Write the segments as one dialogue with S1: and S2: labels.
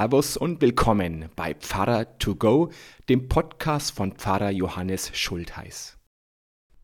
S1: Servus und willkommen bei Pfarrer to go, dem Podcast von Pfarrer Johannes Schultheiß.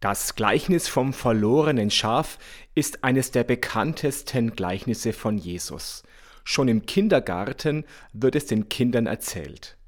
S1: Das Gleichnis vom verlorenen Schaf ist eines der bekanntesten Gleichnisse von Jesus. Schon im Kindergarten wird es den Kindern erzählt.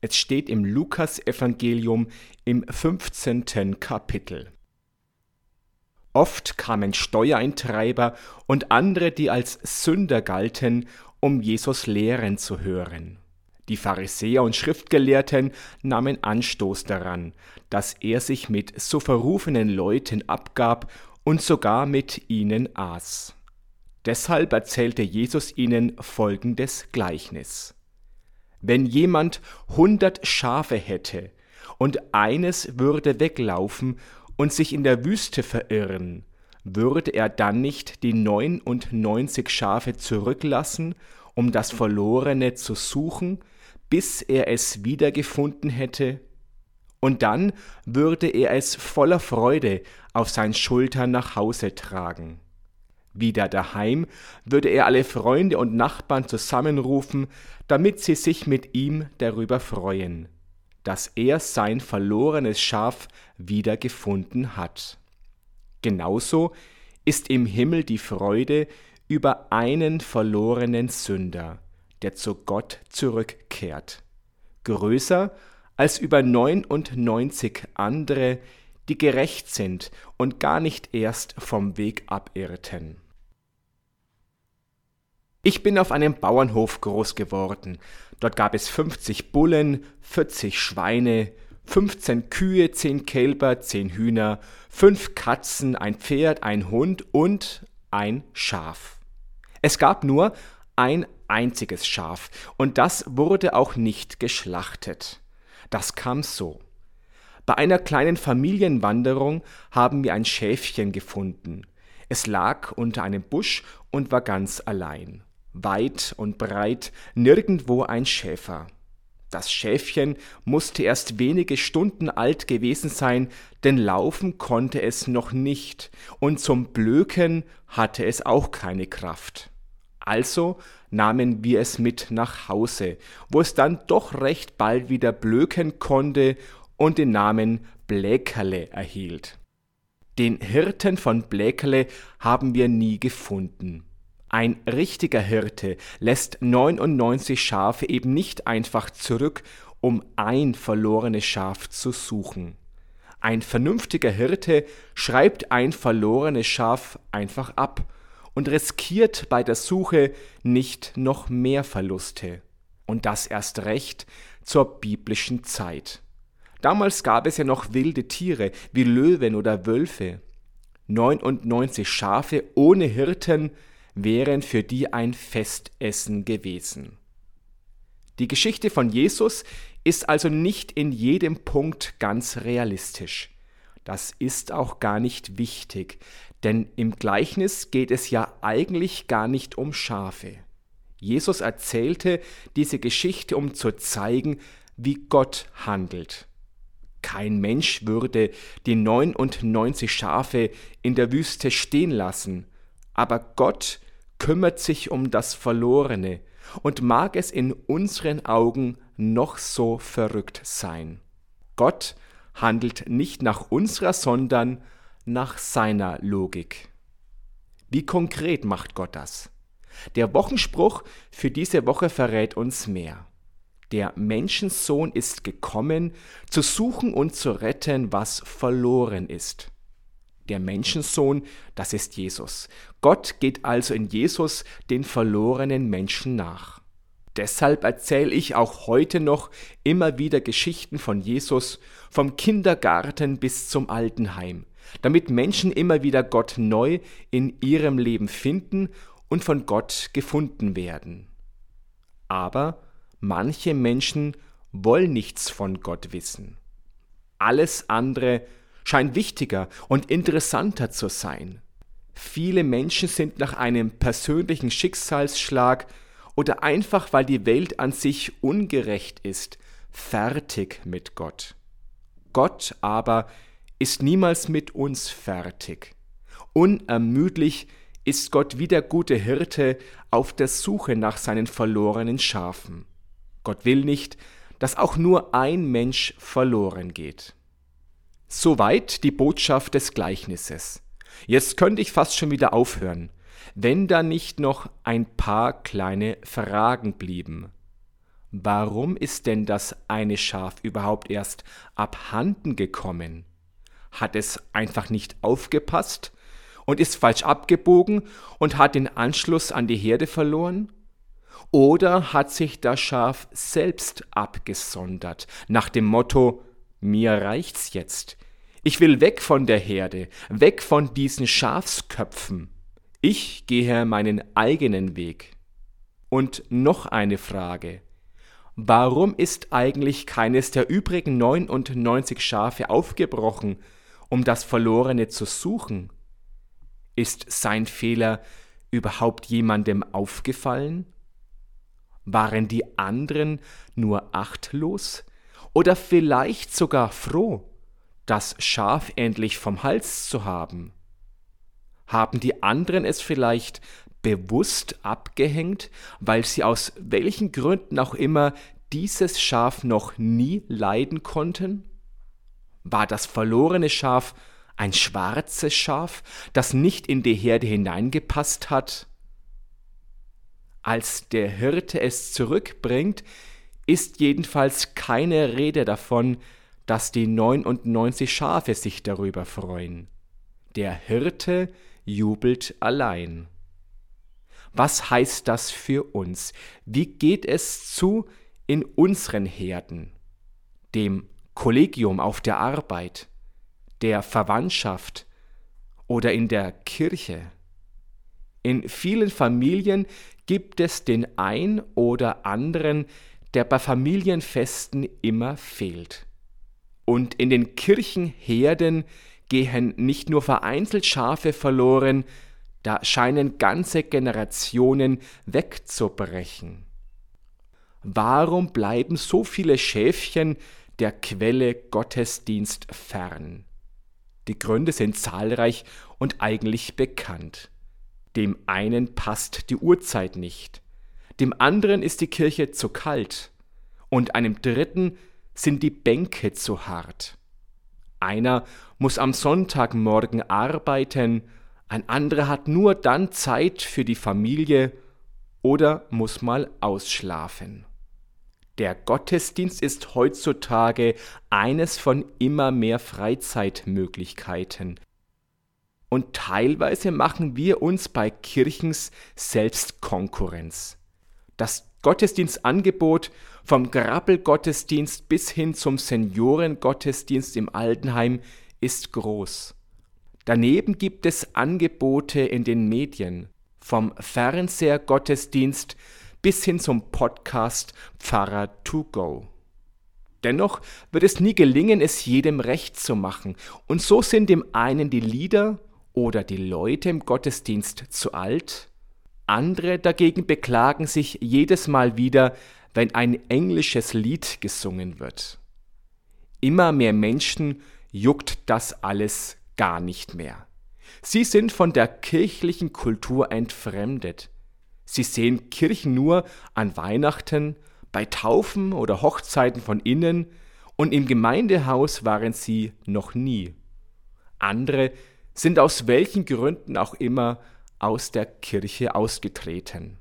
S1: Es steht im Lukasevangelium im 15. Kapitel. Oft kamen Steuereintreiber und andere, die als Sünder galten, um Jesus lehren zu hören. Die Pharisäer und Schriftgelehrten nahmen Anstoß daran, dass er sich mit so verrufenen Leuten abgab und sogar mit ihnen aß. Deshalb erzählte Jesus ihnen folgendes Gleichnis. Wenn jemand hundert Schafe hätte und eines würde weglaufen und sich in der Wüste verirren, würde er dann nicht die neunundneunzig Schafe zurücklassen, um das Verlorene zu suchen, bis er es wiedergefunden hätte? Und dann würde er es voller Freude auf seinen Schultern nach Hause tragen. Wieder daheim würde er alle Freunde und Nachbarn zusammenrufen, damit sie sich mit ihm darüber freuen dass er sein verlorenes Schaf wiedergefunden hat. Genauso ist im Himmel die Freude über einen verlorenen Sünder, der zu Gott zurückkehrt, größer als über neunundneunzig andere, die gerecht sind und gar nicht erst vom Weg abirrten. Ich bin auf einem Bauernhof groß geworden. Dort gab es 50 Bullen, 40 Schweine, 15 Kühe, 10 Kälber, 10 Hühner, 5 Katzen, ein Pferd, ein Hund und ein Schaf. Es gab nur ein einziges Schaf, und das wurde auch nicht geschlachtet. Das kam so. Bei einer kleinen Familienwanderung haben wir ein Schäfchen gefunden. Es lag unter einem Busch und war ganz allein weit und breit, nirgendwo ein Schäfer. Das Schäfchen musste erst wenige Stunden alt gewesen sein, denn laufen konnte es noch nicht, und zum Blöken hatte es auch keine Kraft. Also nahmen wir es mit nach Hause, wo es dann doch recht bald wieder blöken konnte und den Namen Bläkerle erhielt. Den Hirten von Bläkerle haben wir nie gefunden. Ein richtiger Hirte lässt 99 Schafe eben nicht einfach zurück, um ein verlorenes Schaf zu suchen. Ein vernünftiger Hirte schreibt ein verlorenes Schaf einfach ab und riskiert bei der Suche nicht noch mehr Verluste. Und das erst recht zur biblischen Zeit. Damals gab es ja noch wilde Tiere wie Löwen oder Wölfe. 99 Schafe ohne Hirten wären für die ein Festessen gewesen. Die Geschichte von Jesus ist also nicht in jedem Punkt ganz realistisch. Das ist auch gar nicht wichtig, denn im Gleichnis geht es ja eigentlich gar nicht um Schafe. Jesus erzählte diese Geschichte, um zu zeigen, wie Gott handelt. Kein Mensch würde die 99 Schafe in der Wüste stehen lassen, aber Gott kümmert sich um das Verlorene und mag es in unseren Augen noch so verrückt sein. Gott handelt nicht nach unserer, sondern nach seiner Logik. Wie konkret macht Gott das? Der Wochenspruch für diese Woche verrät uns mehr. Der Menschensohn ist gekommen, zu suchen und zu retten, was verloren ist. Der Menschensohn, das ist Jesus. Gott geht also in Jesus den verlorenen Menschen nach. Deshalb erzähle ich auch heute noch immer wieder Geschichten von Jesus, vom Kindergarten bis zum Altenheim, damit Menschen immer wieder Gott neu in ihrem Leben finden und von Gott gefunden werden. Aber manche Menschen wollen nichts von Gott wissen. Alles andere scheint wichtiger und interessanter zu sein. Viele Menschen sind nach einem persönlichen Schicksalsschlag oder einfach weil die Welt an sich ungerecht ist, fertig mit Gott. Gott aber ist niemals mit uns fertig. Unermüdlich ist Gott wie der gute Hirte auf der Suche nach seinen verlorenen Schafen. Gott will nicht, dass auch nur ein Mensch verloren geht. Soweit die Botschaft des Gleichnisses. Jetzt könnte ich fast schon wieder aufhören, wenn da nicht noch ein paar kleine Fragen blieben. Warum ist denn das eine Schaf überhaupt erst abhanden gekommen? Hat es einfach nicht aufgepasst und ist falsch abgebogen und hat den Anschluss an die Herde verloren? Oder hat sich das Schaf selbst abgesondert, nach dem Motto, mir reicht's jetzt. Ich will weg von der Herde, weg von diesen Schafsköpfen. Ich gehe meinen eigenen Weg. Und noch eine Frage. Warum ist eigentlich keines der übrigen 99 Schafe aufgebrochen, um das Verlorene zu suchen? Ist sein Fehler überhaupt jemandem aufgefallen? Waren die anderen nur achtlos oder vielleicht sogar froh, das Schaf endlich vom Hals zu haben? Haben die anderen es vielleicht bewusst abgehängt, weil sie aus welchen Gründen auch immer dieses Schaf noch nie leiden konnten? War das verlorene Schaf ein schwarzes Schaf, das nicht in die Herde hineingepasst hat? Als der Hirte es zurückbringt, ist jedenfalls keine Rede davon, dass die 99 Schafe sich darüber freuen. Der Hirte jubelt allein. Was heißt das für uns? Wie geht es zu in unseren Herden, dem Kollegium auf der Arbeit, der Verwandtschaft oder in der Kirche? In vielen Familien gibt es den ein oder anderen, der bei Familienfesten immer fehlt. Und in den Kirchenherden gehen nicht nur vereinzelt Schafe verloren, da scheinen ganze Generationen wegzubrechen. Warum bleiben so viele Schäfchen der Quelle Gottesdienst fern? Die Gründe sind zahlreich und eigentlich bekannt. Dem einen passt die Uhrzeit nicht, dem anderen ist die Kirche zu kalt und einem dritten sind die Bänke zu hart. Einer muss am Sonntagmorgen arbeiten ein anderer hat nur dann Zeit für die Familie oder muss mal ausschlafen. Der Gottesdienst ist heutzutage eines von immer mehr Freizeitmöglichkeiten. Und teilweise machen wir uns bei Kirchens selbst Konkurrenz. Das Gottesdienstangebot vom Grabbelgottesdienst bis hin zum Seniorengottesdienst im Altenheim ist groß. Daneben gibt es Angebote in den Medien, vom Fernsehergottesdienst bis hin zum Podcast Pfarrer to go. Dennoch wird es nie gelingen, es jedem recht zu machen, und so sind dem einen die Lieder oder die Leute im Gottesdienst zu alt, andere dagegen beklagen sich jedes Mal wieder, wenn ein englisches Lied gesungen wird. Immer mehr Menschen juckt das alles gar nicht mehr. Sie sind von der kirchlichen Kultur entfremdet. Sie sehen Kirchen nur an Weihnachten, bei Taufen oder Hochzeiten von innen und im Gemeindehaus waren sie noch nie. Andere sind aus welchen Gründen auch immer aus der Kirche ausgetreten.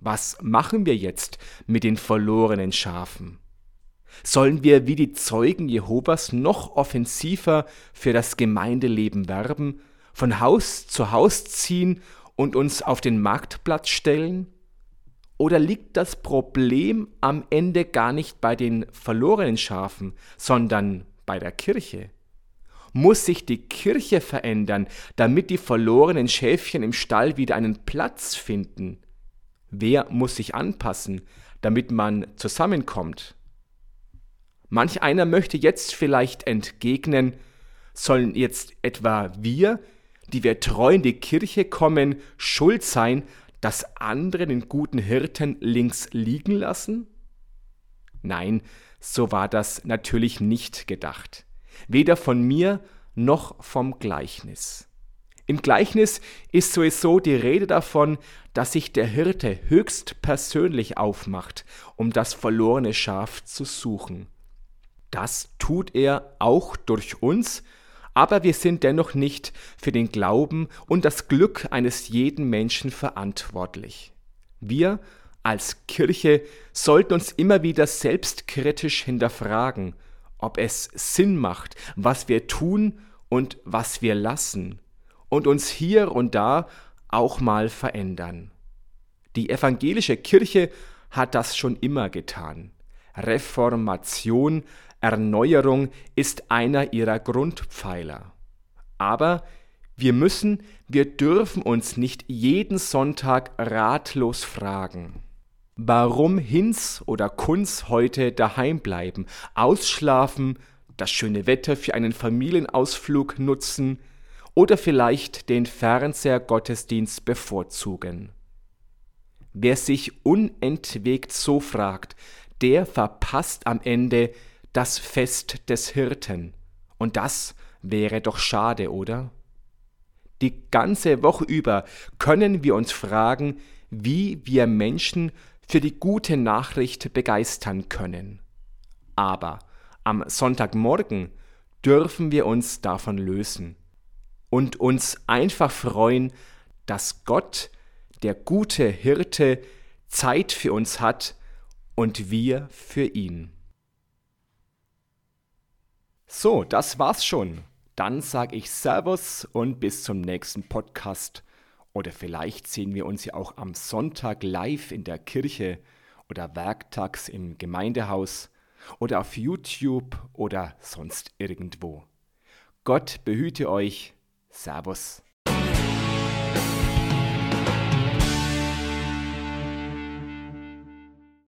S1: Was machen wir jetzt mit den verlorenen Schafen? Sollen wir wie die Zeugen Jehovas noch offensiver für das Gemeindeleben werben, von Haus zu Haus ziehen und uns auf den Marktplatz stellen? Oder liegt das Problem am Ende gar nicht bei den verlorenen Schafen, sondern bei der Kirche? Muss sich die Kirche verändern, damit die verlorenen Schäfchen im Stall wieder einen Platz finden? Wer muss sich anpassen, damit man zusammenkommt? Manch einer möchte jetzt vielleicht entgegnen, sollen jetzt etwa wir, die wir treu in die Kirche kommen, schuld sein, dass andere den guten Hirten links liegen lassen? Nein, so war das natürlich nicht gedacht. Weder von mir noch vom Gleichnis. Im Gleichnis ist sowieso die Rede davon, dass sich der Hirte höchst persönlich aufmacht, um das verlorene Schaf zu suchen. Das tut er auch durch uns, aber wir sind dennoch nicht für den Glauben und das Glück eines jeden Menschen verantwortlich. Wir als Kirche sollten uns immer wieder selbstkritisch hinterfragen, ob es Sinn macht, was wir tun und was wir lassen, und uns hier und da auch mal verändern. Die evangelische Kirche hat das schon immer getan. Reformation, Erneuerung ist einer ihrer Grundpfeiler. Aber wir müssen, wir dürfen uns nicht jeden Sonntag ratlos fragen. Warum Hinz oder Kunz heute daheim bleiben, ausschlafen, das schöne Wetter für einen Familienausflug nutzen oder vielleicht den Fernseher-Gottesdienst bevorzugen. Wer sich unentwegt so fragt, der verpasst am Ende das Fest des Hirten. Und das wäre doch schade, oder? Die ganze Woche über können wir uns fragen, wie wir Menschen für die gute Nachricht begeistern können. Aber am Sonntagmorgen dürfen wir uns davon lösen und uns einfach freuen, dass Gott, der gute Hirte, Zeit für uns hat und wir für ihn. So, das war's schon. Dann sage ich Servus und bis zum nächsten Podcast. Oder vielleicht sehen wir uns ja auch am Sonntag live in der Kirche oder werktags im Gemeindehaus oder auf YouTube oder sonst irgendwo. Gott behüte euch. Servus.